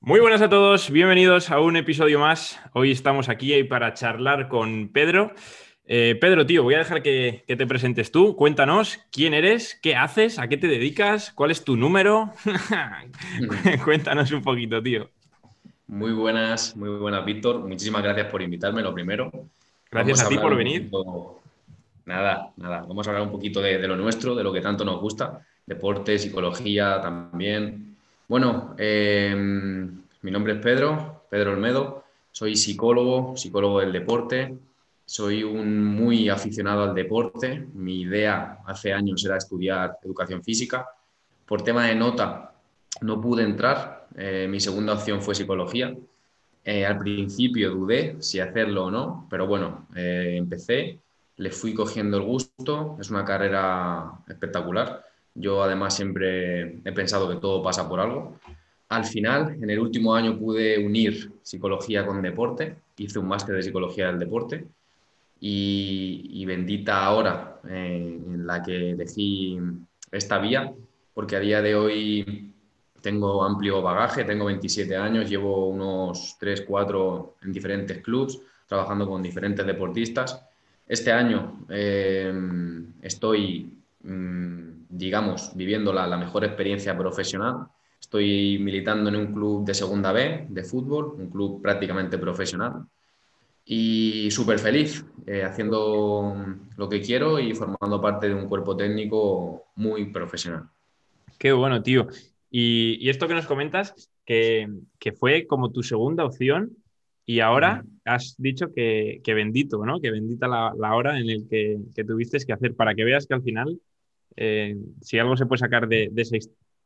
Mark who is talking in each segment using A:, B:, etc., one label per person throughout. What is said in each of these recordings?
A: Muy buenas a todos, bienvenidos a un episodio más. Hoy estamos aquí para charlar con Pedro. Eh, Pedro, tío, voy a dejar que, te presentes tú. Cuéntanos quién eres, qué haces, a qué te dedicas, cuál es tu número. Cuéntanos un poquito, tío.
B: Muy buenas, muy buenas, Víctor. Muchísimas gracias por invitarme, lo primero.
A: Gracias a, ti por venir.
B: Nada, nada. Vamos a hablar un poquito de, lo nuestro, de lo que tanto nos gusta. Deporte, psicología también. Bueno, em, mi nombre es Pedro, Pedro Olmedo. Soy psicólogo, psicólogo del deporte. Soy un muy aficionado al deporte. Mi idea hace años era estudiar educación física. Por tema de nota no pude entrar. Eh, mi segunda opción fue psicología. Eh, al principio dudé si hacerlo o no, pero bueno, eh, empecé, le fui cogiendo el gusto. Es una carrera espectacular. Yo además siempre he pensado que todo pasa por algo. Al final, en el último año pude unir psicología con deporte. Hice un máster de psicología del deporte y, bendita ahora eh, en la que elegí esta vía, porque a día de hoy tengo amplio bagaje, tengo 27 años, llevo unos 3, 4 en diferentes clubes, trabajando con diferentes deportistas. Este año eh, estoy, mm, digamos, viviendo la, la, mejor experiencia profesional. Estoy militando en un club de segunda B de fútbol, un club prácticamente profesional y súper feliz eh, haciendo lo que quiero y formando parte de un cuerpo técnico muy profesional.
A: Qué bueno, tío. Y, esto que nos comentas, que, fue como tu segunda opción y ahora has dicho que, bendito, ¿no? Que bendita la, hora en la que, que, tuviste que hacer para que veas que al final, eh, si algo se puede sacar de, de esa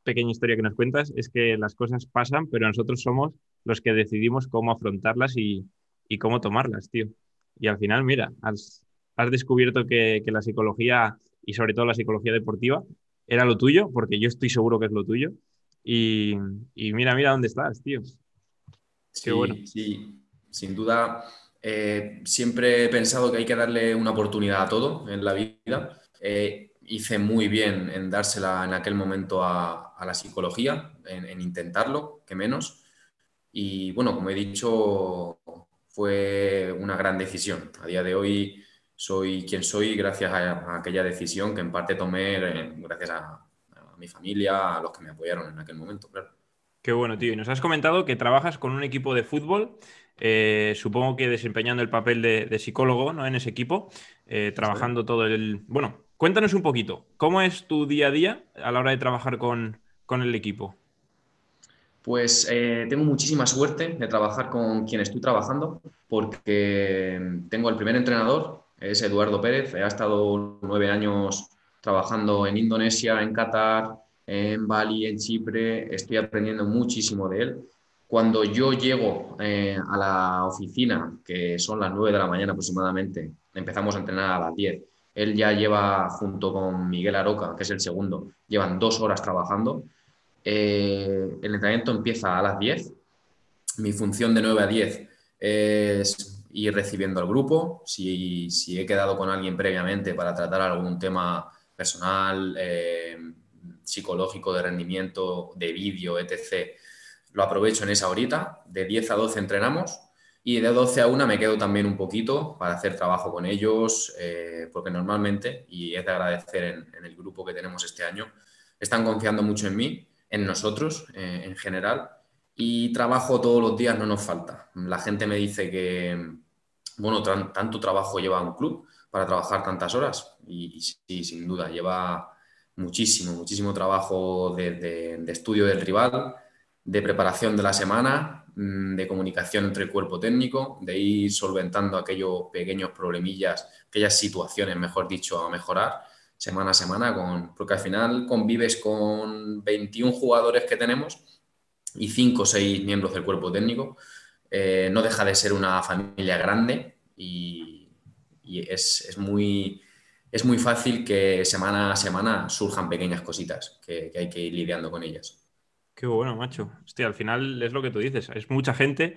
A: pequeña historia que nos cuentas, es que las cosas pasan, pero nosotros somos los que decidimos cómo afrontarlas y, y cómo tomarlas, tío. Y al final, mira, has, descubierto que, la psicología y sobre todo la psicología deportiva era lo tuyo, porque yo estoy seguro que es lo tuyo. Y, mira, mira dónde estás, tío.
B: Sí, bueno. sí, sin duda. Eh, siempre he pensado que hay que darle una oportunidad a todo en la vida. Eh, hice muy bien en dársela en aquel momento a, la psicología, en, en, intentarlo, que menos. Y bueno, como he dicho, fue una gran decisión. A día de hoy soy quien soy gracias a, aquella decisión que en parte tomé eh, gracias a, mi familia, a los que me apoyaron en aquel momento, claro.
A: Qué bueno, tío. Y nos has comentado que trabajas con un equipo de fútbol, eh, supongo que desempeñando el papel de, psicólogo ¿no? en ese equipo, eh, trabajando todo el... Bueno, cuéntanos un poquito, ¿cómo es tu día a día a la hora de trabajar con, con el equipo?
B: Pues eh, tengo muchísima suerte de trabajar con quien estoy trabajando, porque tengo el primer entrenador, es Eduardo Pérez, ha estado nueve años trabajando en Indonesia, en Qatar, en Bali, en Chipre, estoy aprendiendo muchísimo de él. Cuando yo llego eh, a la oficina, que son las nueve de la mañana aproximadamente, empezamos a entrenar a las diez, él ya lleva, junto con Miguel Aroca, que es el segundo, llevan dos horas trabajando eh, el entrenamiento empieza a las 10. Mi función de 9 a 10 es ir recibiendo al grupo. Si, he quedado con alguien previamente para tratar algún tema personal, eh, psicológico, de rendimiento, de vídeo, etc., lo aprovecho en esa horita. De 10 a 12 entrenamos. Y de 12 a 1 me quedo también un poquito para hacer trabajo con ellos, eh, porque normalmente, y es de agradecer en, el grupo que tenemos este año, están confiando mucho en mí en nosotros eh, en general y trabajo todos los días no nos falta. La gente me dice que, bueno, tanto trabajo lleva un club para trabajar tantas horas y, sí, sin duda, lleva muchísimo, muchísimo trabajo de, estudio del rival, de preparación de la semana, mm, de comunicación entre el cuerpo técnico, de ir solventando aquellos pequeños problemillas, aquellas situaciones, mejor dicho, a mejorar semana a semana, con, porque al final convives con 21 jugadores que tenemos y 5 o 6 miembros del cuerpo técnico. Eh, no deja de ser una familia grande y, es, muy, es muy fácil que semana a semana surjan pequeñas cositas que, hay que ir lidiando con ellas.
A: Qué bueno, macho. Hostia, al final es lo que tú dices. Es mucha gente,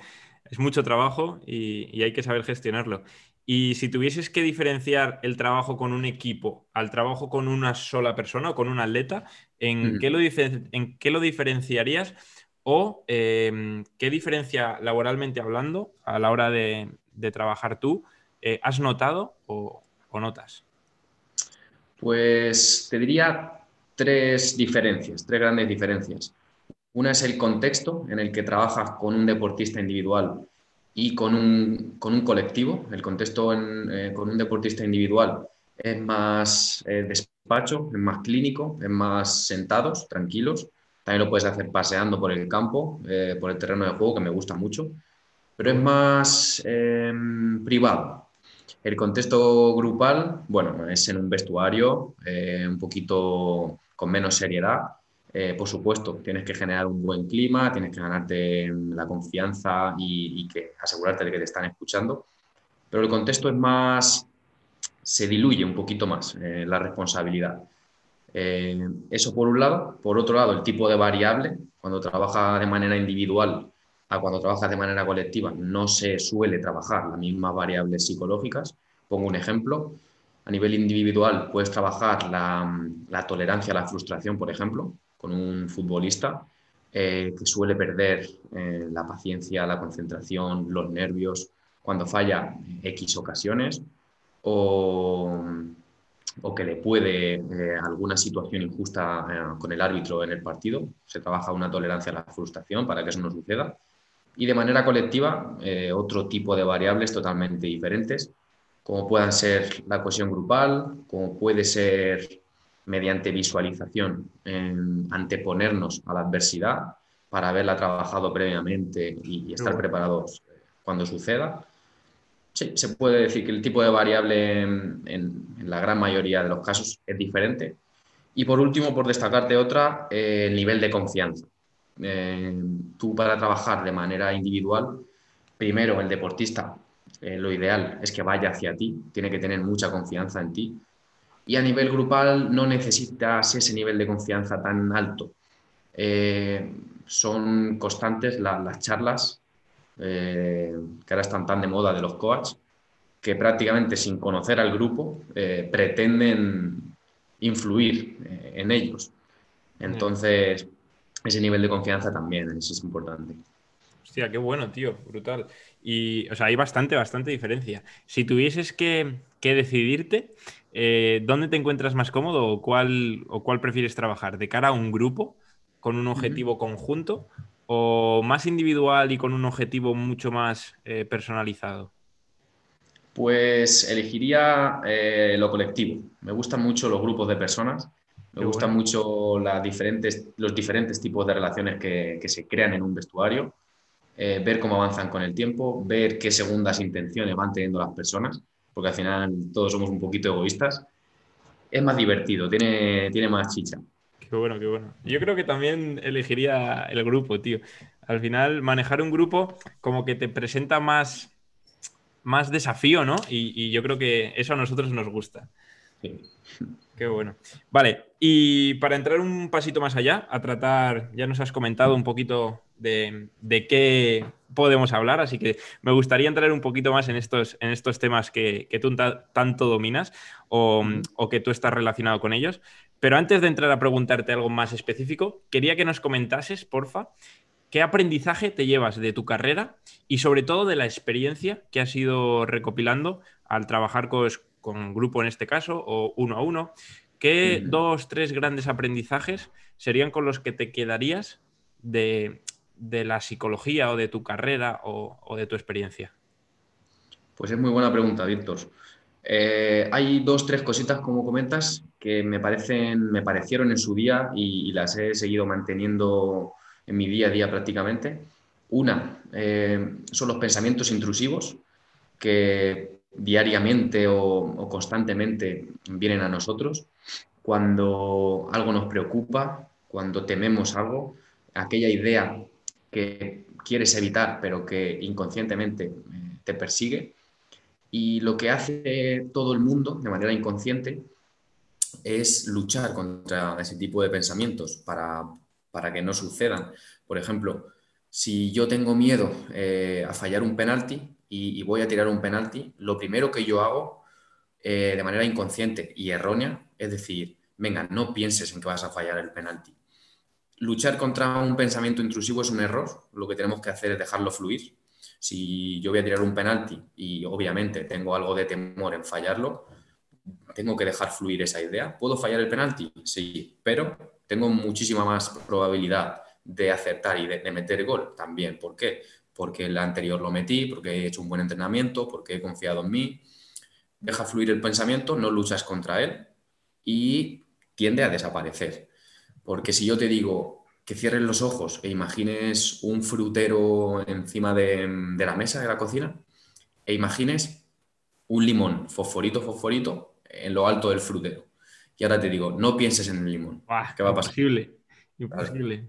A: es mucho trabajo y, y hay que saber gestionarlo. Y si tuvieses que diferenciar el trabajo con un equipo al trabajo con una sola persona o con un atleta, ¿en, qué, lo ¿en qué lo diferenciarías? ¿O em, qué diferencia laboralmente hablando a la hora de, trabajar tú eh, has notado o, notas?
B: Pues te diría tres diferencias, tres grandes diferencias. Una es el contexto en el que trabajas con un deportista individual y con un, colectivo. El contexto eh, con un deportista individual es más eh, despacho, es más clínico, es más sentados, tranquilos. También lo puedes hacer paseando por el campo, eh, por el terreno de juego, que me gusta mucho, pero es más em, privado. El contexto grupal, bueno, es en un vestuario, un poquito con menos seriedad. Eh, por supuesto, tienes que generar un buen clima, tienes que ganarte la confianza y, que asegurarte de que te están escuchando. Pero el contexto es más, se diluye un poquito más la responsabilidad. Eh, eso por un lado. Por otro lado, el tipo de variable, cuando trabaja de manera individual a cuando trabaja de manera colectiva, no se suele trabajar las mismas variables psicológicas. Pongo un ejemplo. A nivel individual puedes trabajar la, tolerancia a la frustración, por ejemplo, con un futbolista eh, que suele perder eh, la paciencia, la concentración, los nervios cuando falla X ocasiones. O o que le puede eh, alguna situación injusta eh, con el árbitro en el partido. Se trabaja una tolerancia a la frustración para que eso no suceda. Y de manera colectiva, otro tipo de variables totalmente diferentes, como puedan ser la cohesión grupal, como puede ser mediante visualización, anteponernos a la adversidad para haberla trabajado previamente y estar preparados cuando suceda Sí, se puede decir que el tipo de variable en, la gran mayoría de los casos es diferente. Y por último, por destacarte otra, eh, el nivel de confianza. Eh, tú para trabajar de manera individual, primero el deportista, eh, lo ideal es que vaya hacia ti, tiene que tener mucha confianza en ti. Y a nivel grupal no necesitas ese nivel de confianza tan alto. son constantes las charlas eh, que ahora están tan de moda de los coaches, que prácticamente sin conocer al grupo eh, pretenden influir eh, en ellos. Entonces, ese nivel de confianza también es, importante.
A: Hostia, qué bueno, tío, brutal. Y, o sea, hay bastante, bastante diferencia. Si tuvieses que, decidirte, ¿dónde te encuentras más cómodo o cuál, o cuál prefieres trabajar? ¿De cara a un grupo con un objetivo conjunto o más individual y con un objetivo mucho más eh, personalizado?
B: Pues elegiría eh, lo colectivo. Me gustan mucho los grupos de personas, me gustan mucho las diferentes, los diferentes tipos de relaciones que, se crean en un vestuario, eh, ver cómo avanzan con el tiempo, ver qué segundas intenciones van teniendo las personas, porque al final todos somos un poquito egoístas. Es más divertido, tiene, tiene más chicha.
A: Qué bueno, qué bueno. Yo creo que también elegiría el grupo, tío. Al final, manejar un grupo como que te presenta más, más desafío, ¿no? Y, yo creo que eso a nosotros nos gusta. Qué bueno. Vale, y para entrar un pasito más allá, a tratar, ya nos has comentado un poquito de, qué podemos hablar, así que me gustaría entrar un poquito más en estos, en estos temas que, tú tanto dominas o, o, que tú estás relacionado con ellos. Pero antes de entrar a preguntarte algo más específico, quería que nos comentases, porfa, qué aprendizaje te llevas de tu carrera y sobre todo de la experiencia que has ido recopilando al trabajar con, con grupo en este caso o uno a uno. ¿Qué dos, tres grandes aprendizajes serían con los que te quedarías de, la psicología o de tu carrera o, o de tu experiencia?
B: Pues es muy buena pregunta, Víctor. Eh, hay dos, tres cositas, como comentas, que me, parecen, me parecieron en su día y, las he seguido manteniendo en mi día a día prácticamente. Una eh, son los pensamientos intrusivos que diariamente o, constantemente vienen a nosotros. Cuando algo nos preocupa, cuando tememos algo, aquella idea que quieres evitar pero que inconscientemente eh, te persigue, y lo que hace todo el mundo de manera inconsciente es luchar contra ese tipo de pensamientos para, que no sucedan. Por ejemplo, si yo tengo miedo eh, a fallar un penalti y, voy a tirar un penalti, lo primero que yo hago eh, de manera inconsciente y errónea es decir, venga, no pienses en que vas a fallar el penalti. Luchar contra un pensamiento intrusivo es un error. Lo que tenemos que hacer es dejarlo fluir. Si yo voy a tirar un penalti y obviamente tengo algo de temor en fallarlo, tengo que dejar fluir esa idea. ¿Puedo fallar el penalti? Sí, pero tengo muchísima más probabilidad de acertar y de, meter gol también. ¿Por qué? Porque el anterior lo metí, porque he hecho un buen entrenamiento, porque he confiado en mí. Deja fluir el pensamiento, no luchas contra él y tiende a desaparecer. Porque si yo te digo que cierres los ojos e imagines un frutero encima de, la mesa de la cocina e imagines un limón fosforito, fosforito en lo alto del frutero. Y ahora te digo, no pienses en el limón.
A: ¿Qué va a pasar? Imposible, imposible.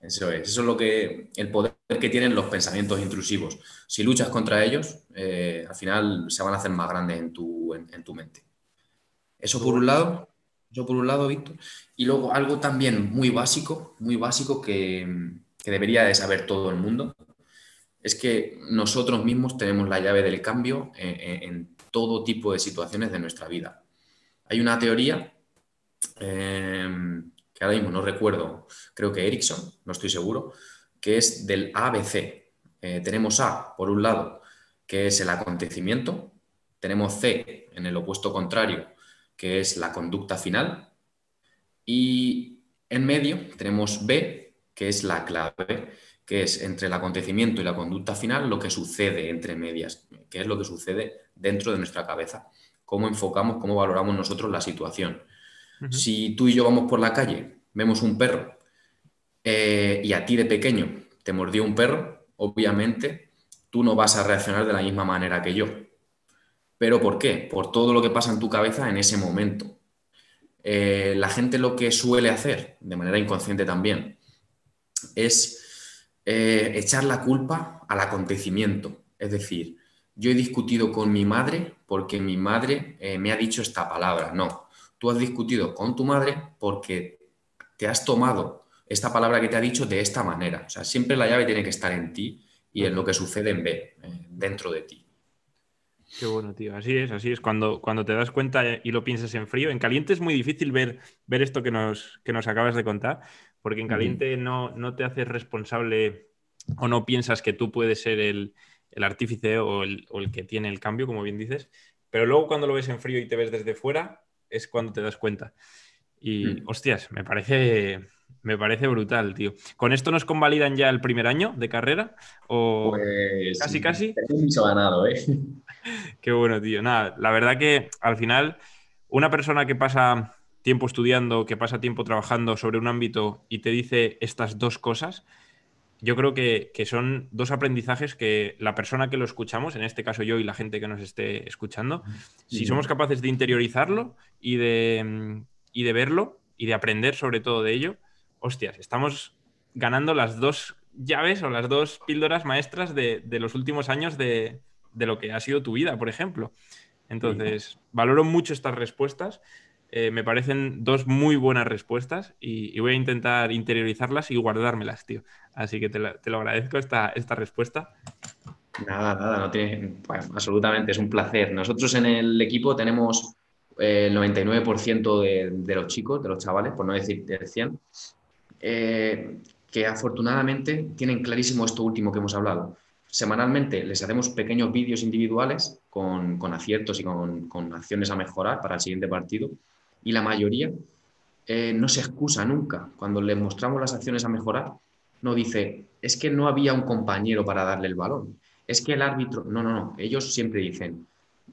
B: Eso es, eso es lo que, el poder que tienen los pensamientos intrusivos. Si luchas contra ellos, eh, al final se van a hacer más grandes en tu, en tu mente. Eso por un lado. Yo por un lado, Víctor. Y luego algo también muy básico, muy básico que, debería de saber todo el mundo, es que nosotros mismos tenemos la llave del cambio en, todo tipo de situaciones de nuestra vida. Hay una teoría em, que ahora mismo no recuerdo, creo que Erickson, no estoy seguro, que es del ABC. Eh, tenemos A, por un lado, que es el acontecimiento, tenemos C en el opuesto contrario, que es la conducta final, y en medio tenemos B, que es la clave, que es entre el acontecimiento y la conducta final lo que sucede entre medias, que es lo que sucede dentro de nuestra cabeza, cómo enfocamos, cómo valoramos nosotros la situación. Si tú y yo vamos por la calle, vemos un perro eh, y a ti de pequeño te mordió un perro, obviamente tú no vas a reaccionar de la misma manera que yo. ¿Pero por qué? Por todo lo que pasa en tu cabeza en ese momento. Eh, la gente lo que suele hacer, de manera inconsciente también, es eh, echar la culpa al acontecimiento. Es decir, yo he discutido con mi madre porque mi madre eh, me ha dicho esta palabra. No, tú has discutido con tu madre porque te has tomado esta palabra que te ha dicho de esta manera. O sea, siempre la llave tiene que estar en ti y en lo que sucede en B, dentro de ti.
A: Qué bueno, tío. Así es, así es. Cuando, cuando te das cuenta y lo piensas en frío, en caliente es muy difícil ver, ver esto que nos, que nos acabas de contar, porque en caliente no, no te haces responsable o no piensas que tú puedes ser el, artífice o el, que tiene el cambio, como bien dices, pero luego cuando lo ves en frío y te ves desde fuera, es cuando te das cuenta. Y, mm. hostias, me parece, me parece brutal, tío. ¿Con esto nos convalidan ya el primer año de carrera? ¿O
B: pues,
A: casi, casi?
B: mucho ganado, ¿eh?
A: Qué bueno, tío. Nada, la verdad que al final, una persona que pasa tiempo estudiando, que pasa tiempo trabajando sobre un ámbito y te dice estas dos cosas, yo creo que, son dos aprendizajes que la persona que lo escuchamos, en este caso yo y la gente que nos esté escuchando, si somos capaces de interiorizarlo y de, y de verlo y de aprender sobre todo de ello, hostias, estamos ganando las dos llaves o las dos píldoras maestras de los últimos años de, de lo que ha sido tu vida, por ejemplo. Entonces, valoro mucho estas respuestas. Eh, me parecen dos muy buenas respuestas y, voy a intentar interiorizarlas y guardármelas, tío. Así que te, lo agradezco esta, esta respuesta.
B: Nada, nada, no tiene, absolutamente, es un placer. Nosotros en el equipo tenemos eh, el 99% de, los chicos, de los chavales, por no decir del 100, eh, que afortunadamente tienen clarísimo esto último que hemos hablado semanalmente les hacemos pequeños vídeos individuales con, aciertos y con, acciones a mejorar para el siguiente partido. Y la mayoría eh, no se excusa nunca. Cuando les mostramos las acciones a mejorar, no dice, es que no había un compañero para darle el balón. Es que el árbitro, no, no, no. Ellos siempre dicen,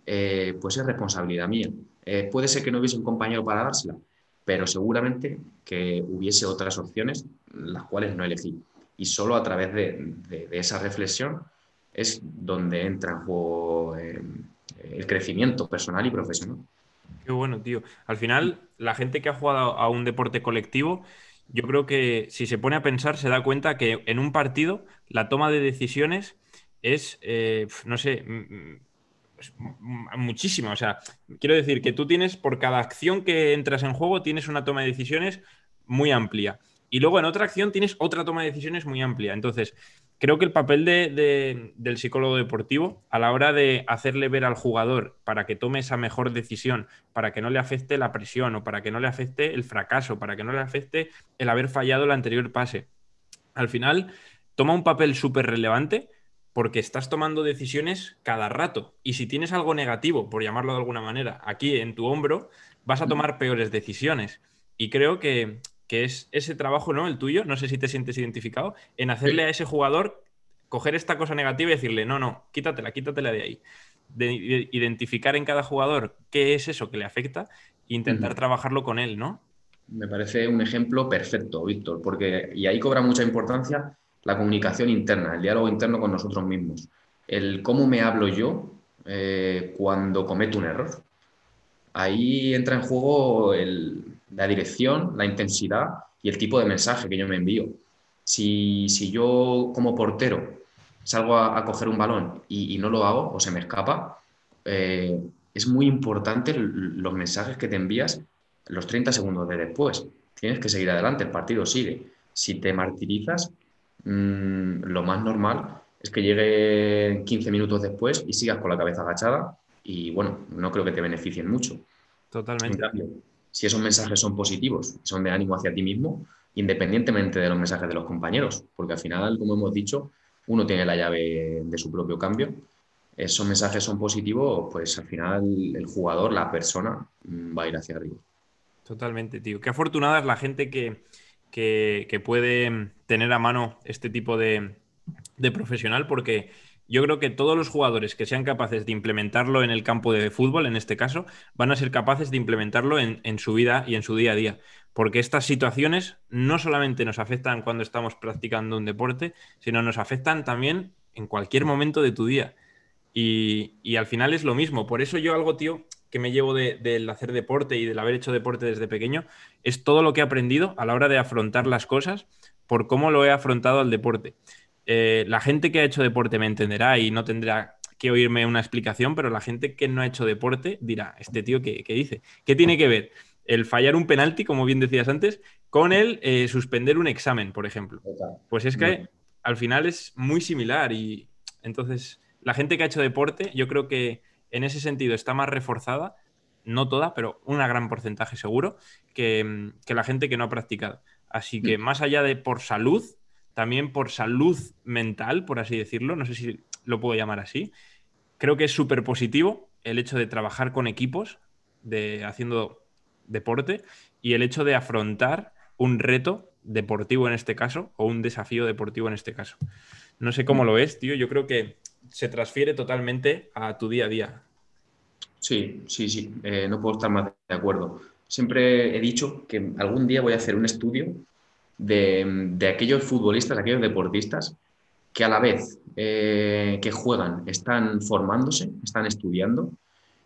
B: eh, pues es responsabilidad mía. Eh, puede ser que no hubiese un compañero para dársela, pero seguramente que hubiese otras opciones, las cuales no elegí y solo a través de, esa reflexión es donde entra eh, el crecimiento personal y profesional.
A: Qué bueno, tío. Al final, la gente que ha jugado a un deporte colectivo, yo creo que si se pone a pensar, se da cuenta que en un partido la toma de decisiones es, eh, no sé, muchísima. O sea, quiero decir que tú tienes, por cada acción que entras en juego, tienes una toma de decisiones muy amplia. Y luego en otra acción tienes otra toma de decisiones muy amplia. Entonces, creo que el papel del psicólogo deportivo a la hora de hacerle ver al jugador para que tome esa mejor decisión, para que no le afecte la presión o para que no le afecte el fracaso, para que no le afecte el haber fallado el anterior pase. Al final, toma un papel súper relevante porque estás tomando decisiones cada rato. Y si tienes algo negativo, por llamarlo de alguna manera, aquí en tu hombro, vas a tomar peores decisiones. Y creo que, es ese trabajo, ¿no? El tuyo, no sé si te sientes identificado, en hacerle a ese jugador coger esta cosa negativa y decirle, no, no, quítatela, quítatela de ahí. De, identificar en cada jugador qué es eso que le afecta e intentar trabajarlo con él, ¿no?
B: Me parece un ejemplo perfecto, Víctor, porque y ahí cobra mucha importancia la comunicación interna, el diálogo interno con nosotros mismos, el cómo me hablo yo eh, cuando cometo un error. Ahí entra en juego la dirección, la intensidad y el tipo de mensaje que yo me envío. Si, yo como portero salgo a, coger un balón y, no lo hago o se me escapa, eh, es muy importante los mensajes que te envías los 30 segundos de después. Tienes que seguir adelante, el partido sigue. Si te martirizas, Mm, lo más normal es que llegue 15 minutos después y sigas con la cabeza agachada y bueno, no creo que te beneficien mucho.
A: Totalmente.
B: Si esos mensajes son positivos, son de ánimo hacia ti mismo, independientemente de los mensajes de los compañeros, porque al final, como hemos dicho, uno tiene la llave de su propio cambio. Esos mensajes son positivos, pues al final el jugador, la persona, mm, va a ir hacia arriba.
A: Totalmente, tío. Qué afortunada es la gente que, que, puede tener a mano este tipo de, profesional, porque yo creo que todos los jugadores que sean capaces de implementarlo en el campo de fútbol, en este caso, van a ser capaces de implementarlo en, su vida y en su día a día. Porque estas situaciones no solamente nos afectan cuando estamos practicando un deporte, sino nos afectan también en cualquier momento de tu día. Y, al final es lo mismo. Por eso yo algo, tío, que me llevo del hacer deporte y del haber hecho deporte desde pequeño es todo lo que he aprendido a la hora de afrontar las cosas por cómo lo he afrontado al deporte. Eh, la gente que ha hecho deporte me entenderá y no tendrá que oírme una explicación, pero la gente que no ha hecho deporte dirá, este tío, ¿qué, dice? ¿Qué tiene que ver el fallar un penalti, como bien decías antes, con el eh, suspender un examen, por ejemplo? Pues es que al final es muy similar y entonces la gente que ha hecho deporte, yo creo que en ese sentido está más reforzada, no toda, pero un gran porcentaje seguro, que, la gente que no ha practicado. Así que mm. más allá de por salud, también por salud mental, por así decirlo, no sé si lo puedo llamar así, creo que es súper positivo el hecho de trabajar con equipos, de haciendo deporte, y el hecho de afrontar un reto deportivo en este caso, o un desafío deportivo en este caso. No sé cómo lo ves, tío. Yo creo que se transfiere totalmente a tu día a día.
B: Sí, sí, sí, eh, no puedo estar más de acuerdo. Siempre he dicho que algún día voy a hacer un estudio de, aquellos futbolistas, aquellos deportistas que a la vez eh, que juegan están formándose, están estudiando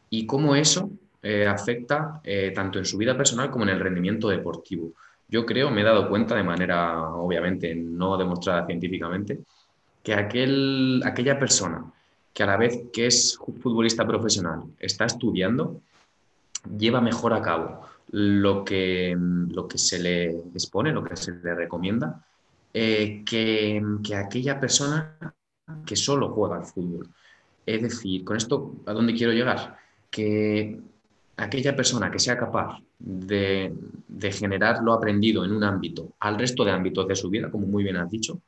B: y cómo eso eh, afecta tanto en su vida personal como en el rendimiento deportivo. Yo creo, me he dado cuenta de manera obviamente no demostrada científicamente, que aquel, aquella persona que a la vez que es futbolista profesional está estudiando, lleva mejor a cabo lo que, lo que se le expone, lo que se le recomienda, eh, que, que, aquella persona que solo juega al fútbol. Es decir, con esto, ¿a dónde quiero llegar? Que aquella persona que sea capaz de, de generar lo aprendido en un ámbito al resto de ámbitos de su vida, como muy bien has dicho,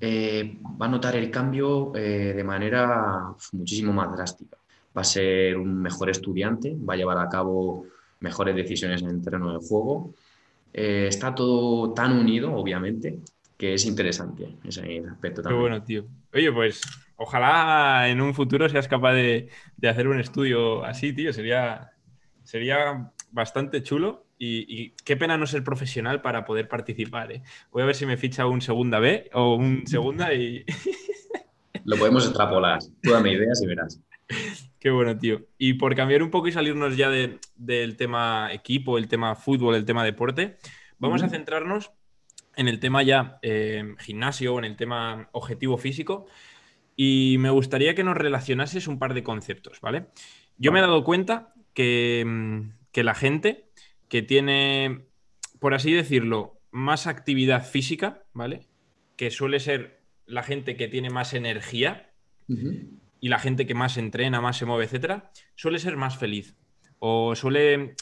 B: eh, va a notar el cambio eh, de manera muchísimo más drástica. Va a ser un mejor estudiante, va a llevar a cabo mejores decisiones en el terreno de juego. Eh, está todo tan unido, obviamente, que es interesante ese aspecto también.
A: Qué bueno, tío. Oye, pues ojalá en un futuro seas capaz de, de hacer un estudio así, tío. Sería, sería bastante chulo y, qué pena no ser profesional para poder participar. ¿eh? Voy a ver si me ficha un segunda B o un segunda y.
B: Lo podemos extrapolar. Tú dame ideas y verás.
A: Qué bueno, tío. Y por cambiar un poco y salirnos ya del tema equipo, el tema fútbol, el tema deporte, vamos a centrarnos en el tema ya eh, gimnasio, en el tema objetivo físico. Y me gustaría que nos relacionases un par de conceptos, ¿vale? Yo me he dado cuenta que, mm, que la gente que tiene, por así decirlo, más actividad física, ¿vale? Que suele ser la gente que tiene más energía y la gente que más entrena, más se mueve, etcétera, suele ser más feliz o suele,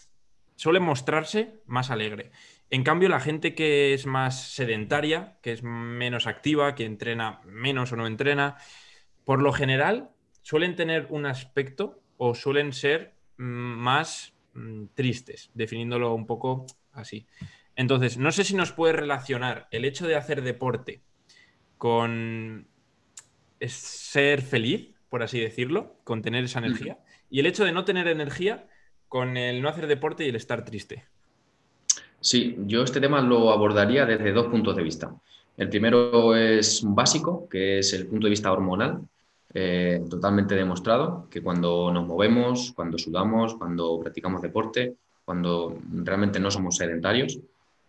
A: suele mostrarse más alegre. En cambio, la gente que es más sedentaria, que es menos activa, que entrena menos o no entrena, por lo general suelen tener un aspecto o suelen ser mm, más mm, tristes, definiéndolo un poco así. Entonces, no sé si nos puede relacionar el hecho de hacer deporte con ser feliz, por así decirlo, con tener esa energía, y el hecho de no tener energía con el no hacer deporte y el estar triste.
B: Sí, yo este tema lo abordaría desde dos puntos de vista. El primero es básico, que es el punto de vista hormonal, eh, totalmente demostrado, que cuando nos movemos, cuando sudamos, cuando practicamos deporte, cuando realmente no somos sedentarios,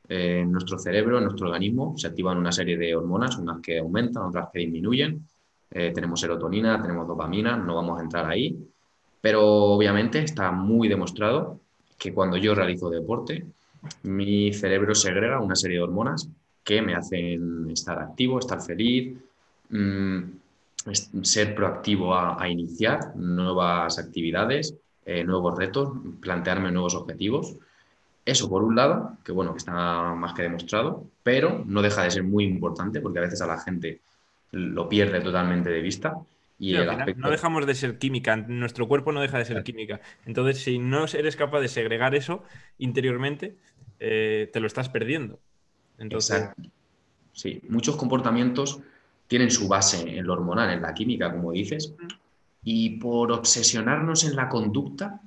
B: eh, nuestro cerebro, nuestro organismo, se activan una serie de hormonas, unas que aumentan, otras que disminuyen. Eh, tenemos serotonina, tenemos dopamina, no vamos a entrar ahí, pero obviamente está muy demostrado que cuando yo realizo deporte, mi cerebro segrega una serie de hormonas que me hacen estar activo, estar feliz, mm, ser proactivo a, iniciar nuevas actividades, eh, nuevos retos, plantearme nuevos objetivos. Eso por un lado, que bueno, está más que demostrado, pero no deja de ser muy importante porque a veces a la gente lo pierde totalmente de vista. Y
A: No dejamos de ser química, nuestro cuerpo no deja de ser química. Entonces, si no eres capaz de segregar eso interiormente, eh, te lo estás perdiendo. Entonces...
B: Sí, muchos comportamientos tienen su base en lo hormonal, en la química, como dices, y por obsesionarnos en la conducta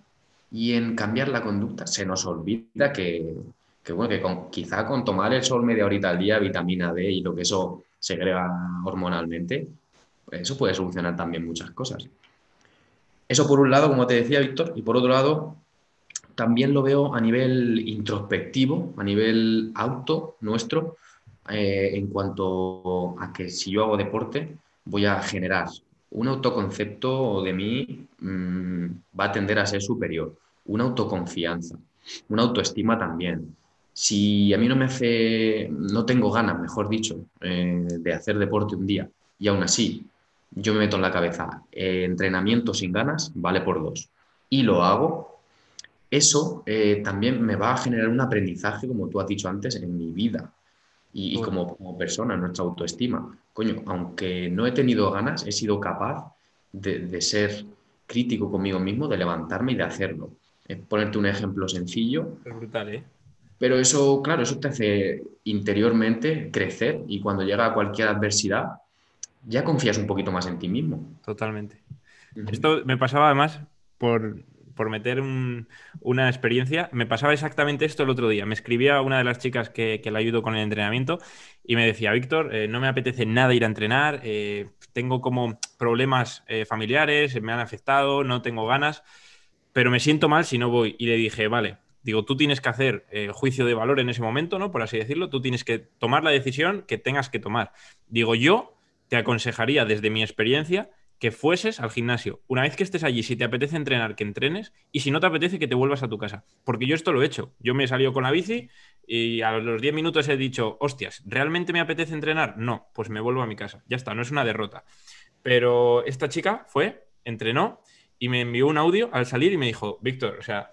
B: y en cambiar la conducta, se nos olvida que, bueno, que con, quizá con tomar el sol media horita al día, vitamina D y lo que eso segrega hormonalmente, eso puede solucionar también muchas cosas. Eso por un lado, como te decía Víctor, y por otro lado, también lo veo a nivel introspectivo, a nivel auto nuestro, eh, en cuanto a que si yo hago deporte, voy a generar un autoconcepto de mí, mm, va a tender a ser superior, una autoconfianza, una autoestima también. Si a mí no me hace, no tengo ganas, mejor dicho, eh, de hacer deporte un día y aún así yo me meto en la cabeza, eh, entrenamiento sin ganas vale por dos y lo hago, eso también me va a generar un aprendizaje, como tú has dicho antes, en mi vida y, como, como, persona, nuestra autoestima. Coño, aunque no he tenido ganas, he sido capaz de, ser crítico conmigo mismo, de levantarme y de hacerlo. ponerte un ejemplo sencillo.
A: brutal, ¿eh?
B: Pero eso, claro, eso te hace interiormente crecer y cuando llega cualquier adversidad, ya confías un poquito más en ti mismo.
A: Totalmente. Esto me pasaba además por, por meter una experiencia, me pasaba exactamente esto el otro día. Me escribía una de las chicas que, que la ayudo con el entrenamiento y me decía, Víctor, eh, no me apetece nada ir a entrenar, eh, tengo como problemas eh, familiares, me han afectado, no tengo ganas, pero me siento mal si no voy. Y le dije, vale, digo, tú tienes que hacer juicio de valor en ese momento, ¿no? Por así decirlo, tú tienes que tomar la decisión que tengas que tomar. Digo, yo te aconsejaría desde mi experiencia que fueses al gimnasio. Una vez que estés allí, si te apetece entrenar, que entrenes, y si no te apetece, que te vuelvas a tu casa. Porque yo esto lo he hecho. Yo me he salido con la bici y a los 10 minutos he dicho, hostias, ¿realmente me apetece entrenar? No, pues me vuelvo a mi casa. Ya está, no es una derrota. Pero esta chica fue, entrenó y me envió un audio al salir y me dijo, Víctor, o sea,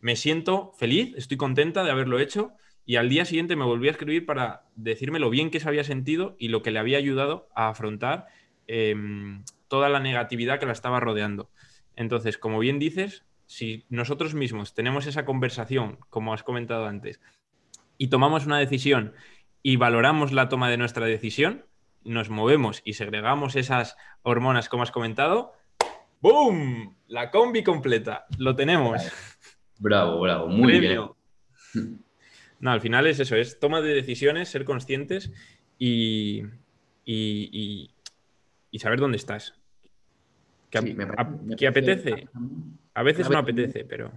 A: me siento feliz, estoy contenta de haberlo hecho. Y al día siguiente me volví a escribir para decirme lo bien que se había sentido y lo que le había ayudado a afrontar em, toda la negatividad que la estaba rodeando. Entonces, como bien dices, si nosotros mismos tenemos esa conversación, como has comentado antes, y tomamos una decisión y valoramos la toma de nuestra decisión, nos movemos y segregamos esas hormonas, como has comentado, ¡boom! La combi completa, lo tenemos.
B: Bravo, bravo, muy bien.
A: No, al final es eso, es toma de decisiones, ser conscientes y, y, y saber dónde estás. Que, apetece. A veces no apetece, pero.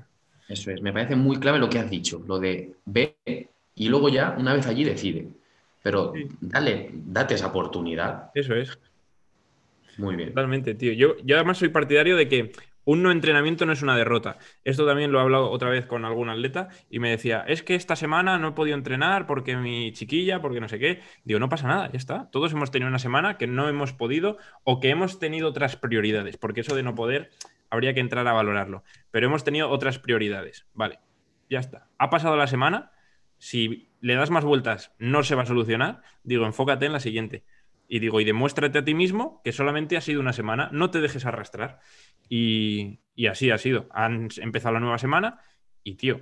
B: Eso es, me parece muy clave lo que has dicho, lo de ve y luego ya, una vez allí, decide. Pero dale, date esa oportunidad.
A: Eso es.
B: Muy bien.
A: Totalmente, tío. Yo, yo además soy partidario de que un no entrenamiento no es una derrota. Esto también lo he hablado otra vez con algún atleta y me decía, es que esta semana no he podido entrenar porque mi chiquilla, porque no sé qué. Digo, no pasa nada, ya está. Todos hemos tenido una semana que no hemos podido o que hemos tenido otras prioridades, porque eso de no poder habría que entrar a valorarlo. Pero hemos tenido otras prioridades. Vale, ya está. Ha pasado la semana. Si le das más vueltas, no se va a solucionar. Digo, enfócate en la siguiente. Y digo, y demuéstrate a ti mismo que solamente ha sido una semana, no te dejes arrastrar. Y, así ha sido. Han empezado la nueva semana y, tío,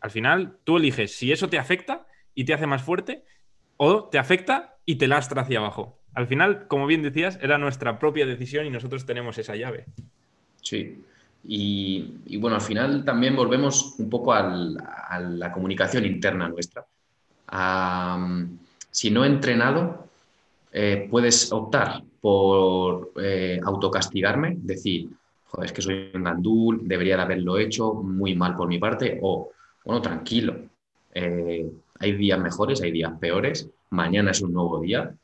A: al final tú eliges si eso te afecta y te hace más fuerte o te afecta y te lastra hacia abajo. Al final, como bien decías, era nuestra propia decisión y nosotros tenemos esa llave.
B: Sí. Y, bueno, al final también volvemos un poco a la comunicación interna nuestra. si no he entrenado, eh, puedes optar por eh, autocastigarme, decir, joder, es que soy un gandul, debería de haberlo hecho, muy mal por mi parte, o, bueno, tranquilo, eh, hay días mejores, hay días peores, mañana es un nuevo día,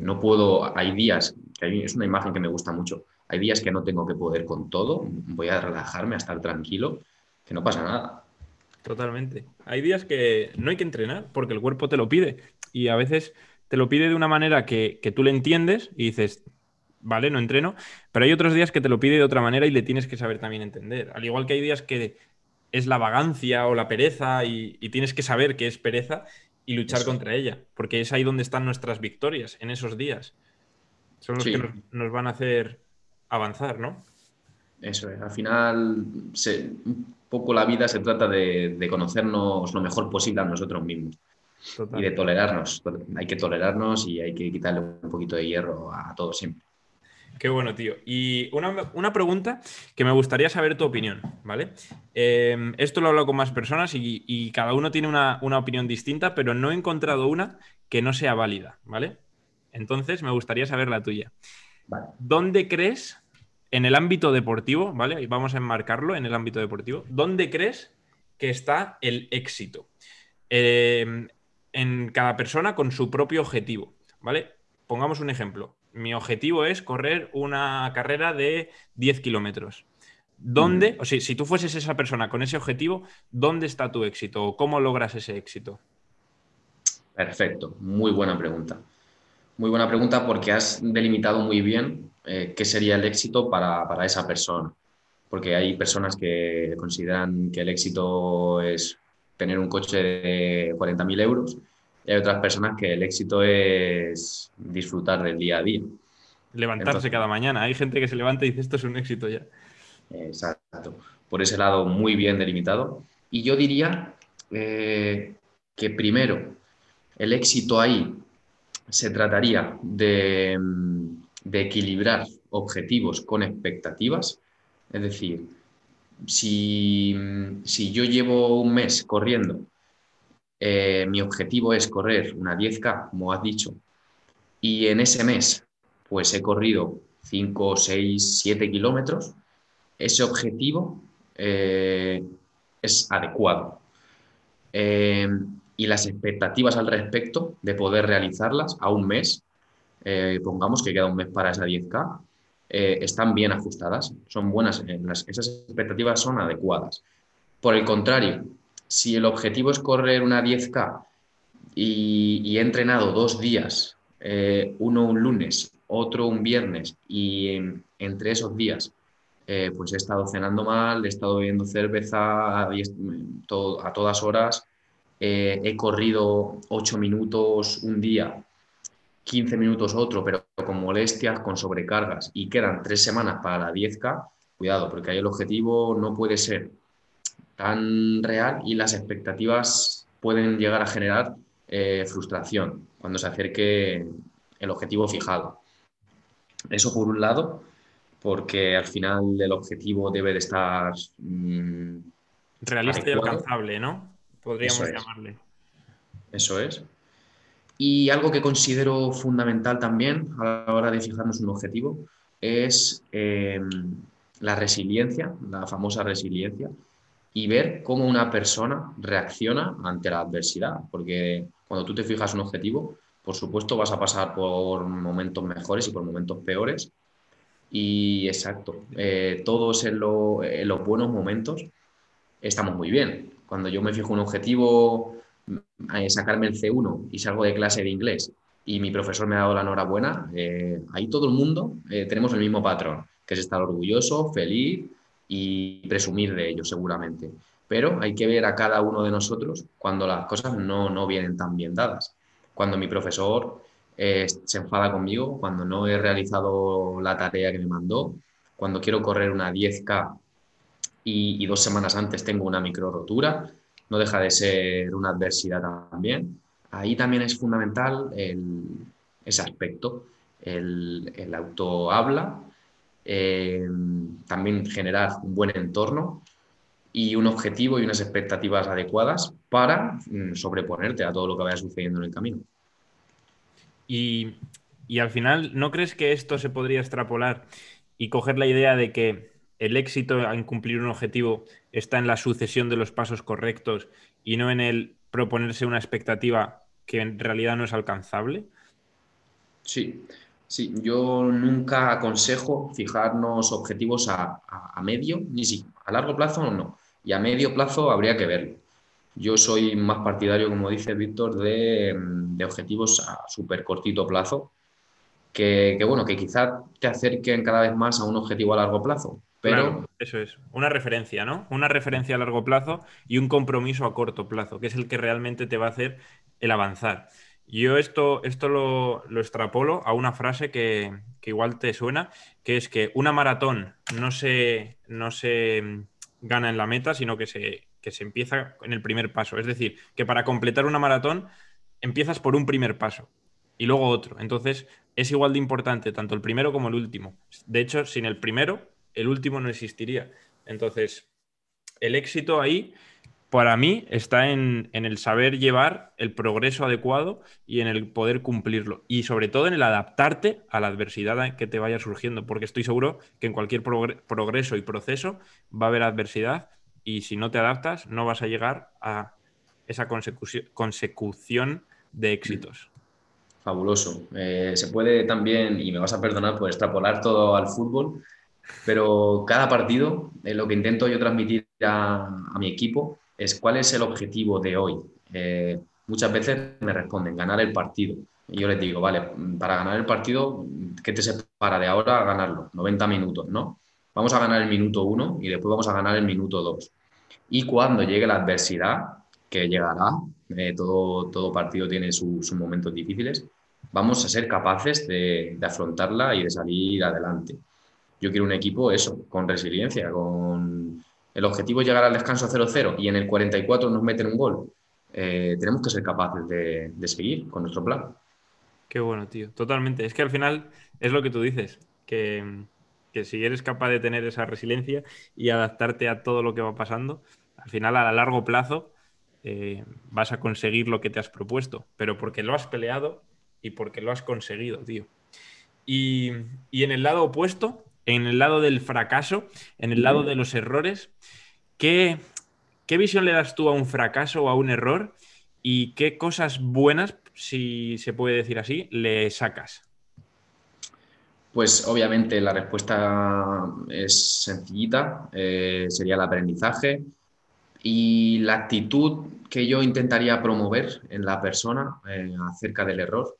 B: no puedo, hay días, que es una imagen que me gusta mucho, hay días que no tengo que poder con todo, voy a relajarme, a estar tranquilo, que no pasa nada.
A: Totalmente. Hay días que no hay que entrenar porque el cuerpo te lo pide y a veces te lo pide de una manera que, tú le entiendes y dices, vale, no entreno, pero hay otros días que te lo pide de otra manera y le tienes que saber también entender. Al igual que hay días que es la vagancia o la pereza y, tienes que saber que es pereza y luchar contra ella, porque es ahí donde están nuestras victorias, en esos días. Son los que nos, van a hacer avanzar, ¿no?
B: Eso es, al final un poco la vida se trata de conocernos lo mejor posible a nosotros mismos y de tolerarnos. Hay que tolerarnos y hay que quitarle un poquito de hierro a todo siempre.
A: Qué bueno, tío. Y una, pregunta que me gustaría saber tu opinión, ¿vale? Eh, esto lo he hablado con más personas y, cada uno tiene una, opinión distinta, pero no he encontrado una que no sea válida, ¿vale? Entonces me gustaría saber la tuya. ¿Dónde crees, en el ámbito deportivo, ¿vale? Y vamos a enmarcarlo en el ámbito deportivo, ¿dónde crees que está el éxito? Eh, en cada persona con su propio objetivo, ¿vale? Pongamos un ejemplo. Mi objetivo es correr una carrera de 10 kilómetros. ¿Dónde, o sea, si tú fueses esa persona con ese objetivo, ¿dónde está tu éxito o cómo logras ese éxito?
B: Perfecto, muy buena pregunta. Muy buena pregunta porque has delimitado muy bien eh, qué sería el éxito para, para, esa persona. Porque hay personas que consideran que el éxito es tener un coche de 40.000 euros y hay otras personas que el éxito es disfrutar del día a día.
A: Levantarse cada mañana. Hay gente que se levanta y dice esto es un éxito ya.
B: Exacto. Por ese lado muy bien delimitado. Y yo diría eh, que primero el éxito ahí se trataría de, de equilibrar objetivos con expectativas. Es decir, si, yo llevo un mes corriendo, eh, mi objetivo es correr una 10K, como has dicho, y en ese mes pues he corrido 5, 6, 7 kilómetros, ese objetivo eh, es adecuado. Eh, y las expectativas al respecto de poder realizarlas a un mes, pongamos que queda un mes para esa 10K, eh, están bien ajustadas, son buenas, eh, esas expectativas son adecuadas. Por el contrario, si el objetivo es correr una 10K y, he entrenado dos días, eh, uno un lunes, otro un viernes, y entre esos días pues he estado cenando mal, he estado bebiendo cerveza a, a todas horas, he corrido ocho minutos un día 15 minutos otro, pero con molestias, con sobrecargas y quedan tres semanas para la 10K, cuidado, porque ahí el objetivo no puede ser tan real y las expectativas pueden llegar a generar eh, frustración cuando se acerque el objetivo fijado. Eso por un lado, porque al final el objetivo debe de estar...
A: Mm, Realista y alcanzable, ¿no? Podríamos llamarle.
B: Eso es. Y algo que considero fundamental también a la hora de fijarnos un objetivo es em, la resiliencia, la famosa resiliencia, y ver cómo una persona reacciona ante la adversidad. Porque cuando tú te fijas un objetivo, por supuesto vas a pasar por momentos mejores y por momentos peores. Y exacto, eh, todos en, los buenos momentos estamos muy bien. Cuando yo me fijo un objetivo, eh, sacarme el C1 y salgo de clase de inglés y mi profesor me ha dado la enhorabuena, eh, ahí todo el mundo tenemos el mismo patrón, que es estar orgulloso, feliz y presumir de ello seguramente. Pero hay que ver a cada uno de nosotros cuando las cosas no, no vienen tan bien dadas. Cuando mi profesor eh, se enfada conmigo cuando no he realizado la tarea que me mandó, cuando quiero correr una 10K y, dos semanas antes tengo una micro rotura, no deja de ser una adversidad también. Ahí también es fundamental ese aspecto, el, el auto habla, eh, también generar un buen entorno y un objetivo y unas expectativas adecuadas para mm, sobreponerte a todo lo que vaya sucediendo en el camino.
A: Y, al final, ¿no crees que esto se podría extrapolar y coger la idea de que el éxito en cumplir un objetivo está en la sucesión de los pasos correctos y no en el proponerse una expectativa que en realidad no es alcanzable?
B: Sí, sí, yo nunca aconsejo fijarnos objetivos a, medio, ni si a largo plazo no, y a medio plazo habría que verlo. Yo soy más partidario, como dice Víctor, de, objetivos a súper cortito plazo, que, bueno, que quizá te acerquen cada vez más a un objetivo a largo plazo. Pero...
A: eso es, una referencia, ¿no? Una referencia a largo plazo y un compromiso a corto plazo, que es el que realmente te va a hacer el avanzar. Yo esto, esto lo, extrapolo a una frase que, que, igual te suena, que es que una maratón no se, no se gana en la meta, sino que se, que se empieza en el primer paso. Es decir, que para completar una maratón empiezas por un primer paso y luego otro. Entonces, es igual de importante tanto el primero como el último. De hecho, sin el primero, el último no existiría. Entonces, el éxito ahí, para mí, está en, en, el saber llevar el progreso adecuado y en el poder cumplirlo. Y sobre todo en el adaptarte a la adversidad que te vaya surgiendo, porque estoy seguro que en cualquier progreso y proceso va a haber adversidad y si no te adaptas no vas a llegar a esa consecución de éxitos.
B: Fabuloso. Eh, se puede también, y me vas a perdonar por extrapolar todo al fútbol, pero cada partido, eh, lo que intento yo transmitir a, mi equipo es cuál es el objetivo de hoy. Eh, muchas veces me responden, ganar el partido. Y yo les digo, vale, para ganar el partido, ¿qué te separa de ahora a ganarlo? 90 minutos, ¿no? Vamos a ganar el minuto uno y después vamos a ganar el minuto dos. Y cuando llegue la adversidad, que llegará, eh, todo, todo partido tiene sus momentos difíciles, vamos a ser capaces de, afrontarla y de salir adelante. Yo quiero un equipo, eso, con resiliencia, con el objetivo es llegar al descanso 0-0 y en el 44 nos meten un gol. Eh, tenemos que ser capaces de, seguir con nuestro plan.
A: Qué bueno, tío. Totalmente. Es que al final es lo que tú dices, que que si eres capaz de tener esa resiliencia y adaptarte a todo lo que va pasando, al final a largo plazo eh, vas a conseguir lo que te has propuesto, pero porque lo has peleado y porque lo has conseguido, tío. Y, en el lado opuesto, en el lado del fracaso, en el lado de los errores, ¿qué, ¿qué visión le das tú a un fracaso o a un error y qué cosas buenas, si se puede decir así, le sacas?
B: Pues obviamente la respuesta es sencillita, eh, sería el aprendizaje y la actitud que yo intentaría promover en la persona eh, acerca del error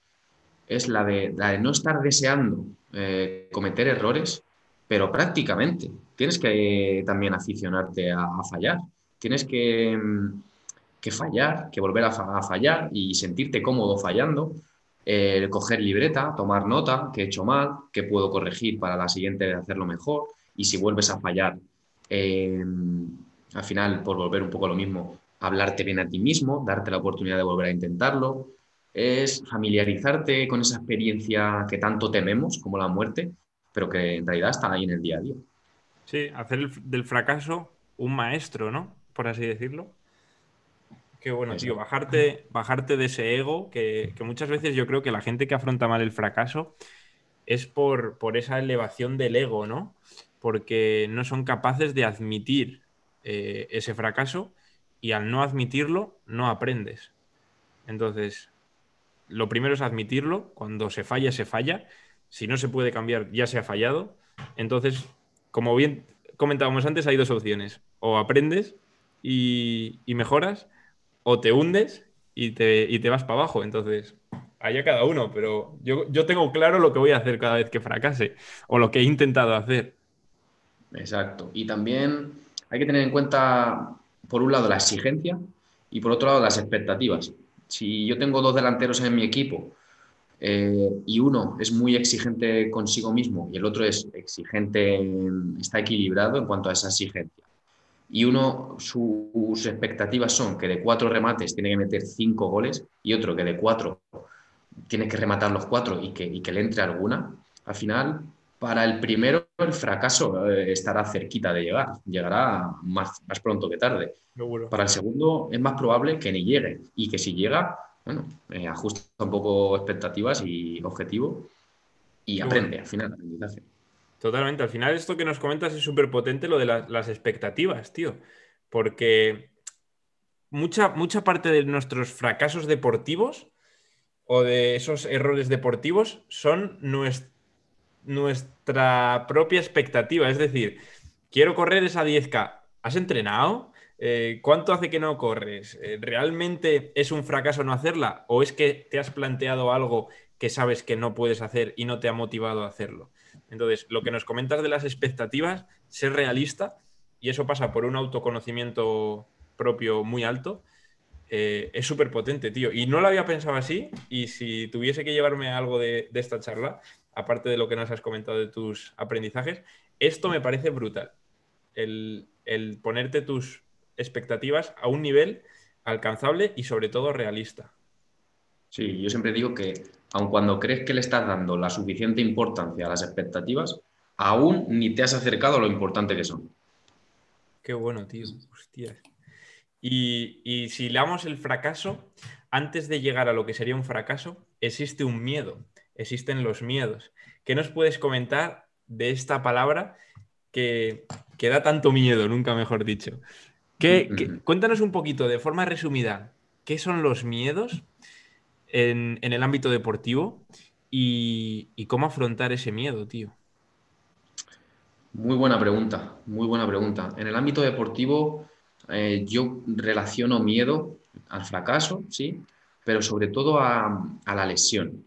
B: es la de, no estar deseando eh, cometer errores, pero prácticamente. Tienes que también aficionarte a, fallar, tienes que, fallar, que volver a fallar y sentirte cómodo fallando el coger libreta, tomar nota, que he hecho mal, que puedo corregir para la siguiente vez hacerlo mejor. Y si vuelves a fallar, eh, al final, por volver un poco a lo mismo, hablarte bien a ti mismo, darte la oportunidad de volver a intentarlo, es familiarizarte con esa experiencia que tanto tememos como la muerte, pero que en realidad está ahí en el día a día.
A: Sí, hacer del fracaso un maestro, ¿no? Por así decirlo. Qué bueno, tío. Bajarte, bajarte de ese ego, que, muchas veces yo creo que la gente que afronta mal el fracaso es por, por esa elevación del ego, ¿no? Porque no son capaces de admitir eh, ese fracaso y al no admitirlo, no aprendes. Entonces, lo primero es admitirlo. Cuando se falla, se falla. Si no se puede cambiar, ya se ha fallado. Entonces, como bien comentábamos antes, hay dos opciones. O aprendes y, mejoras, o te hundes y te, y te vas para abajo. Entonces, allá cada uno, pero yo, yo tengo claro lo que voy a hacer cada vez que fracase o lo que he intentado hacer.
B: Exacto. Y también hay que tener en cuenta, por un lado, la exigencia y por otro lado, las expectativas. Si yo tengo dos delanteros en mi equipo eh, y uno es muy exigente consigo mismo y el otro es exigente, está equilibrado en cuanto a esa exigencia. Y uno, sus expectativas son que de cuatro remates tiene que meter cinco goles y otro que de cuatro tiene que rematar los cuatro y que, y que le entre alguna. Al final, para el primero, el fracaso eh, estará cerquita de llegar, llegará más, más pronto que tarde. Para el segundo, es más probable que ni llegue y que si llega, bueno, eh, ajusta un poco expectativas y objetivo y aprende al final aprendizaje.
A: Totalmente. Al final, esto que nos comentas es súper potente, lo de las expectativas, tío. Porque mucha, mucha parte de nuestros fracasos deportivos o de esos errores deportivos son nuestros nuestra propia expectativa. Es decir, quiero correr esa 10K. ¿Has entrenado? Eh, ¿Cuánto hace que no corres? Eh, ¿Realmente es un fracaso no hacerla? ¿O es que te has planteado algo que sabes que no puedes hacer y no te ha motivado a hacerlo? Entonces, lo que nos comentas de las expectativas, ser realista, y eso pasa por un autoconocimiento propio muy alto, eh, es súper potente, tío. Y no lo había pensado así, y si tuviese que llevarme algo de esta charla, aparte de lo que nos has comentado de tus aprendizajes, esto me parece brutal. El, ponerte tus expectativas a un nivel alcanzable y sobre todo realista.
B: Sí, yo siempre digo que aun cuando crees que le estás dando la suficiente importancia a las expectativas, aún ni te has acercado a lo importante que son.
A: Qué bueno, tío. Hostia. Y, y si damos el fracaso, antes de llegar a lo que sería un fracaso, existe un miedo existen los miedos. ¿Qué nos puedes comentar de esta palabra que, da tanto miedo, nunca mejor dicho? Cuéntanos un poquito, de forma resumida, ¿qué son los miedos en, el ámbito deportivo y, cómo afrontar ese miedo, tío?
B: Muy buena pregunta, muy buena pregunta. En el ámbito deportivo, eh, yo relaciono miedo al fracaso, sí, pero sobre todo a la lesión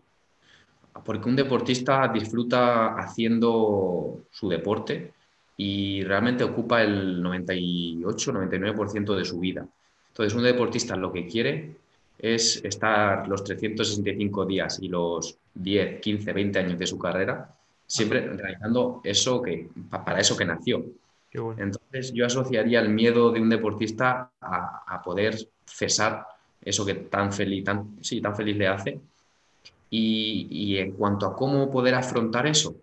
B: porque un deportista disfruta haciendo su deporte y realmente ocupa el 98-99% de su vida. Entonces, un deportista lo que quiere es estar los 365 días y los 10, 15, 20 años de su carrera siempre realizando eso que, para eso que nació. Entonces, yo asociaría el miedo de un deportista a, poder cesar eso que tan feliz, tan, sí, tan feliz le hace y, en cuanto a cómo poder afrontar eso,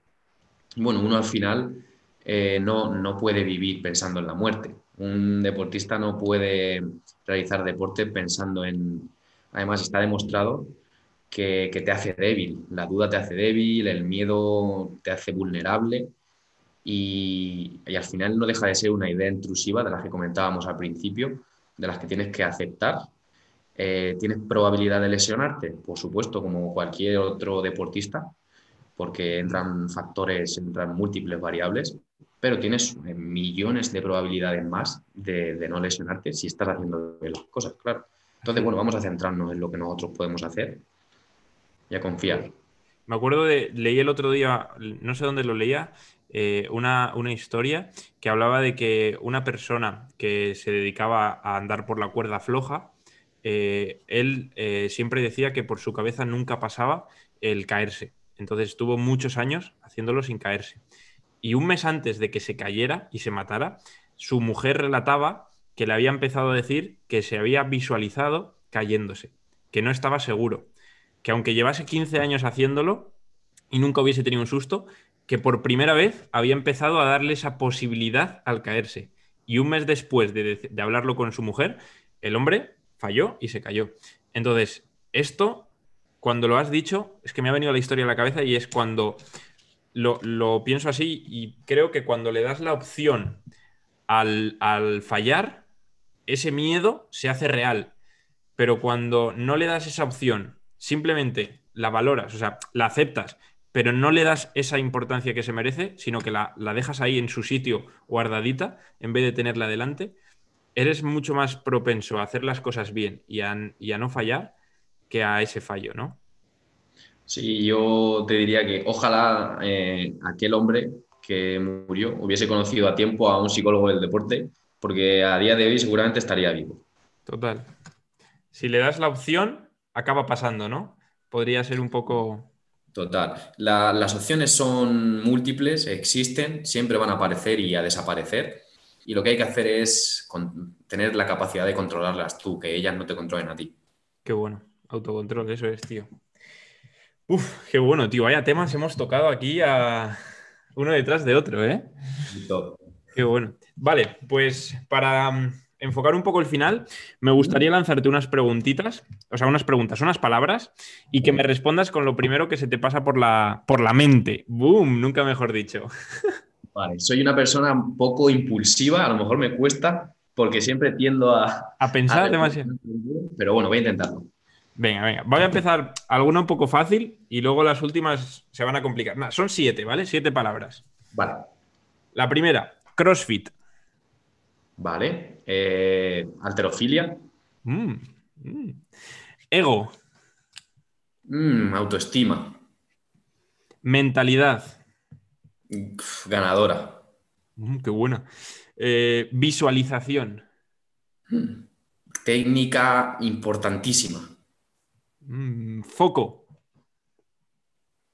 B: bueno, uno al final eh, no, no puede vivir pensando en la muerte. Un deportista no puede realizar deporte pensando en... Además, está demostrado que, te hace débil. La duda te hace débil, el miedo te hace vulnerable y, y, al final no deja de ser una idea intrusiva de las que comentábamos al principio, de las que tienes que aceptar eh, ¿Tienes probabilidad de lesionarte? Por supuesto, como cualquier otro deportista, porque entran factores, entran múltiples variables, pero tienes eh, millones de probabilidades más de, no lesionarte si estás haciendo las cosas, claro. Entonces, bueno, vamos a centrarnos en lo que nosotros podemos hacer y a confiar.
A: Me acuerdo de, leí el otro día, no sé dónde lo leía, eh, una, una, historia que hablaba de que una persona que se dedicaba a andar por la cuerda floja, eh, él siempre decía que por su cabeza nunca pasaba el caerse. Entonces estuvo muchos años haciéndolo sin caerse. Y un mes antes de que se cayera y se matara, su mujer relataba que le había empezado a decir que se había visualizado cayéndose, que no estaba seguro, que aunque llevase 15 años haciéndolo y nunca hubiese tenido un susto, que por primera vez había empezado a darle esa posibilidad al caerse. Y un mes después de, de hablarlo con su mujer, el hombre falló y se cayó. Entonces, esto, cuando lo has dicho, es que me ha venido la historia a la cabeza y es cuando lo, pienso así y creo que cuando le das la opción al, al fallar, ese miedo se hace real. Pero cuando no le das esa opción, simplemente la valoras, o sea, la aceptas pero no le das esa importancia que se merece, sino que la, dejas ahí en su sitio guardadita en vez de tenerla delante, eres mucho más propenso a hacer las cosas bien y a, no fallar que a ese fallo, ¿no?
B: Sí, yo te diría que ojalá eh, aquel hombre que murió hubiese conocido a tiempo a un psicólogo del deporte, porque a día de hoy seguramente estaría vivo.
A: Total. Si le das la opción, acaba pasando, ¿no? Podría ser un poco
B: Total. las opciones son múltiples, existen, siempre van a aparecer y a desaparecer. Y lo que hay que hacer es tener la capacidad de controlarlas tú, que ellas no te controlen a ti.
A: Qué bueno. Autocontrol, eso es, tío. Uf, qué bueno, tío. Vaya temas hemos tocado aquí a uno detrás de otro, ¿eh? Qué bueno. Vale, pues para mm, enfocar un poco el final, me gustaría lanzarte unas preguntitas, o sea, unas preguntas, unas palabras, y que me respondas con lo primero que se te pasa por la, por la mente. ¡Boom! Nunca mejor dicho.
B: Vale, soy una persona un poco impulsiva, a lo mejor me cuesta, porque siempre tiendo a...
A: A pensar demasiado.
B: Pero bueno, voy a intentarlo.
A: Venga, venga. Voy a empezar alguna un poco fácil y luego las últimas se van a complicar. son siete, ¿vale? Siete palabras.
B: Vale.
A: La primera, CrossFit.
B: Vale. Eh, alterofilia.
A: Mm, mm. Ego.
B: Mm, autoestima.
A: Mentalidad.
B: ganadora.
A: qué buena. Eh, visualización.
B: Técnica importantísima.
A: Foco.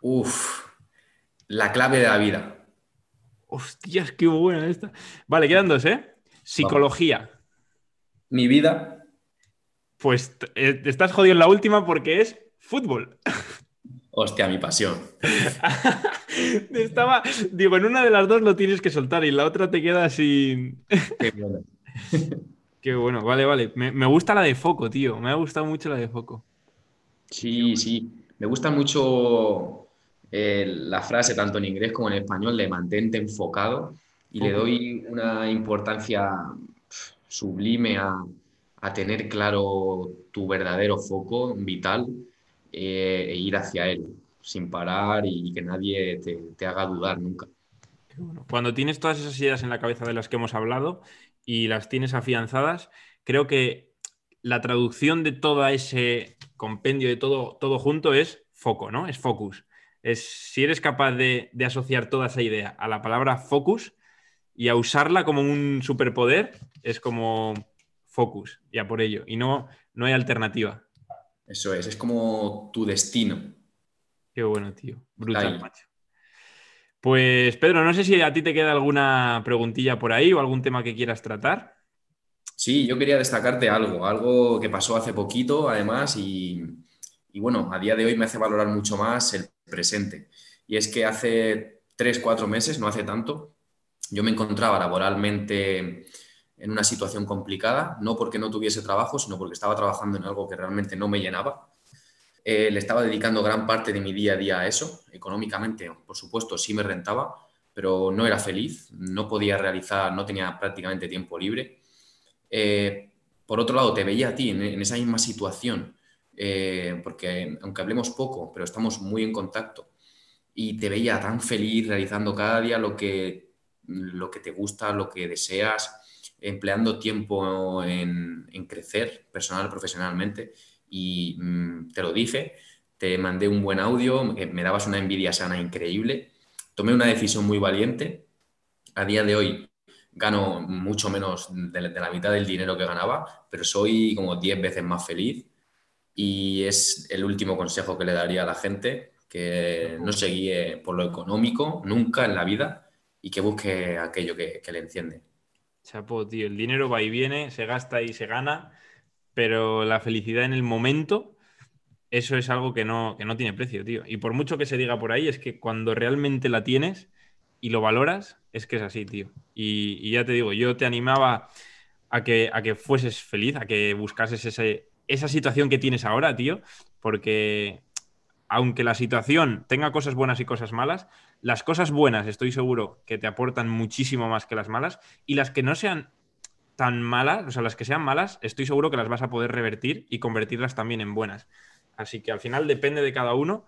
B: Uf, la clave de la vida.
A: Hostias, qué buena esta. Vale, quedan dos, ¿eh? Psicología.
B: Mi vida.
A: Pues eh, estás jodido en la última porque es fútbol.
B: Hostia, mi pasión.
A: Estaba, digo, en una de las dos lo tienes que soltar y la otra te queda sin.
B: Qué bueno.
A: Qué bueno, vale, vale. Me, gusta la de foco, tío. Me ha gustado mucho la de foco.
B: Sí, sí. Me gusta mucho eh, la frase, tanto en inglés como en español, de mantente enfocado y le doy una importancia sublime a, tener claro tu verdadero foco vital eh, e ir hacia él sin parar y que nadie te, haga dudar nunca.
A: Cuando tienes todas esas ideas en la cabeza de las que hemos hablado y las tienes afianzadas, creo que la traducción de todo ese compendio de todo, todo junto es foco, ¿no? Es focus. Es si eres capaz de, de asociar toda esa idea a la palabra focus, y a usarla como un superpoder es como focus, ya por ello. Y no, no hay alternativa.
B: Eso es, es como tu destino.
A: Qué bueno, tío. Brutal, macho. Pues Pedro, no sé si a ti te queda alguna preguntilla por ahí o algún tema que quieras tratar.
B: Sí, yo quería destacarte algo, algo que pasó hace poquito, además, y, bueno, a día de hoy me hace valorar mucho más el presente. Y es que hace tres, cuatro meses, no hace tanto, yo me encontraba laboralmente en una situación complicada, no porque no tuviese trabajo, sino porque estaba trabajando en algo que realmente no me llenaba. Eh, le estaba dedicando gran parte de mi día a día a eso. Económicamente, por supuesto, sí me rentaba, pero no era feliz, no podía realizar, no tenía prácticamente tiempo libre. Eh, por otro lado, te veía a ti en, esa misma situación, eh, porque aunque hablemos poco, pero estamos muy en contacto, y te veía tan feliz realizando cada día lo que lo que te gusta, lo que deseas, empleando tiempo en, crecer personal, profesionalmente. Y mm, te lo dije, te mandé un buen audio, me dabas una envidia sana increíble. Tomé una decisión muy valiente. A día de hoy gano mucho menos de, la mitad del dinero que ganaba, pero soy como 10 veces más feliz. Y es el último consejo que le daría a la gente, que no se guíe por lo económico nunca en la vida, y que busque aquello que, le enciende.
A: Chapo, tío, el dinero va y viene, se gasta y se gana, pero la felicidad en el momento, eso es algo que no, que no tiene precio, tío. Y por mucho que se diga por ahí, es que cuando realmente la tienes y lo valoras, es que es así, tío. Y, ya te digo, yo te animaba a que, a que fueses feliz, a que buscases ese, esa situación que tienes ahora, tío, porque aunque la situación tenga cosas buenas y cosas malas, las cosas buenas estoy seguro que te aportan muchísimo más que las malas y las que no sean tan malas, o sea, las que sean malas, estoy seguro que las vas a poder revertir y convertirlas también en buenas. Así que al final depende de cada uno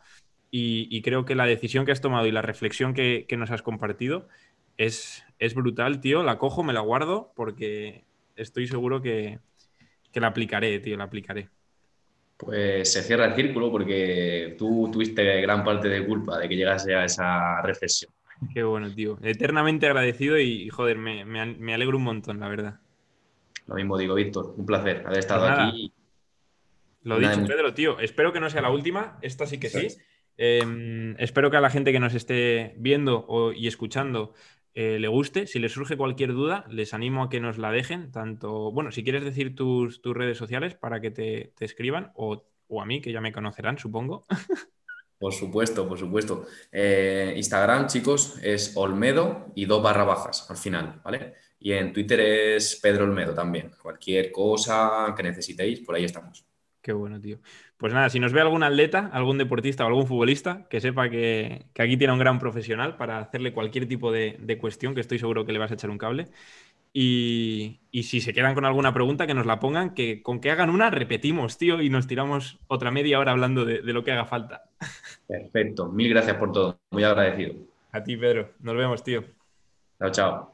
A: y, creo que la decisión que has tomado y la reflexión que, nos has compartido es, es, brutal, tío. La cojo, me la guardo porque estoy seguro que, que la aplicaré, tío, la aplicaré.
B: Pues se cierra el círculo porque tú tuviste gran parte de culpa de que llegase a esa reflexión.
A: Qué bueno, tío. Eternamente agradecido y, joder, me, me, alegro un montón, la verdad.
B: Lo mismo digo, Víctor. Un placer haber estado pues aquí.
A: Lo dicho, Pedro, tío. Espero que no sea la última. Esta sí que sí. Em, espero que a la gente que nos esté viendo y escuchando eh, le guste. Si les surge cualquier duda, les animo a que nos la dejen. Tanto, bueno, si quieres decir tus, redes sociales para que te, escriban, o, a mí, que ya me conocerán, supongo.
B: Por supuesto, por supuesto. Eh, Instagram, chicos, es Olmedo y dos barra bajas al final, ¿vale? Y en Twitter es Pedro Olmedo también. Cualquier cosa que necesitéis, por ahí estamos.
A: Qué bueno, tío. Pues nada, si nos ve algún atleta, algún deportista o algún futbolista, que sepa que, aquí tiene un gran profesional para hacerle cualquier tipo de, cuestión, que estoy seguro que le vas a echar un cable. Y, si se quedan con alguna pregunta, que nos la pongan, que con que hagan una, repetimos, tío, y nos tiramos otra media hora hablando de, de lo que haga falta.
B: Perfecto, mil gracias por todo, muy agradecido.
A: A ti, Pedro. Nos vemos, tío.
B: Chao, chao.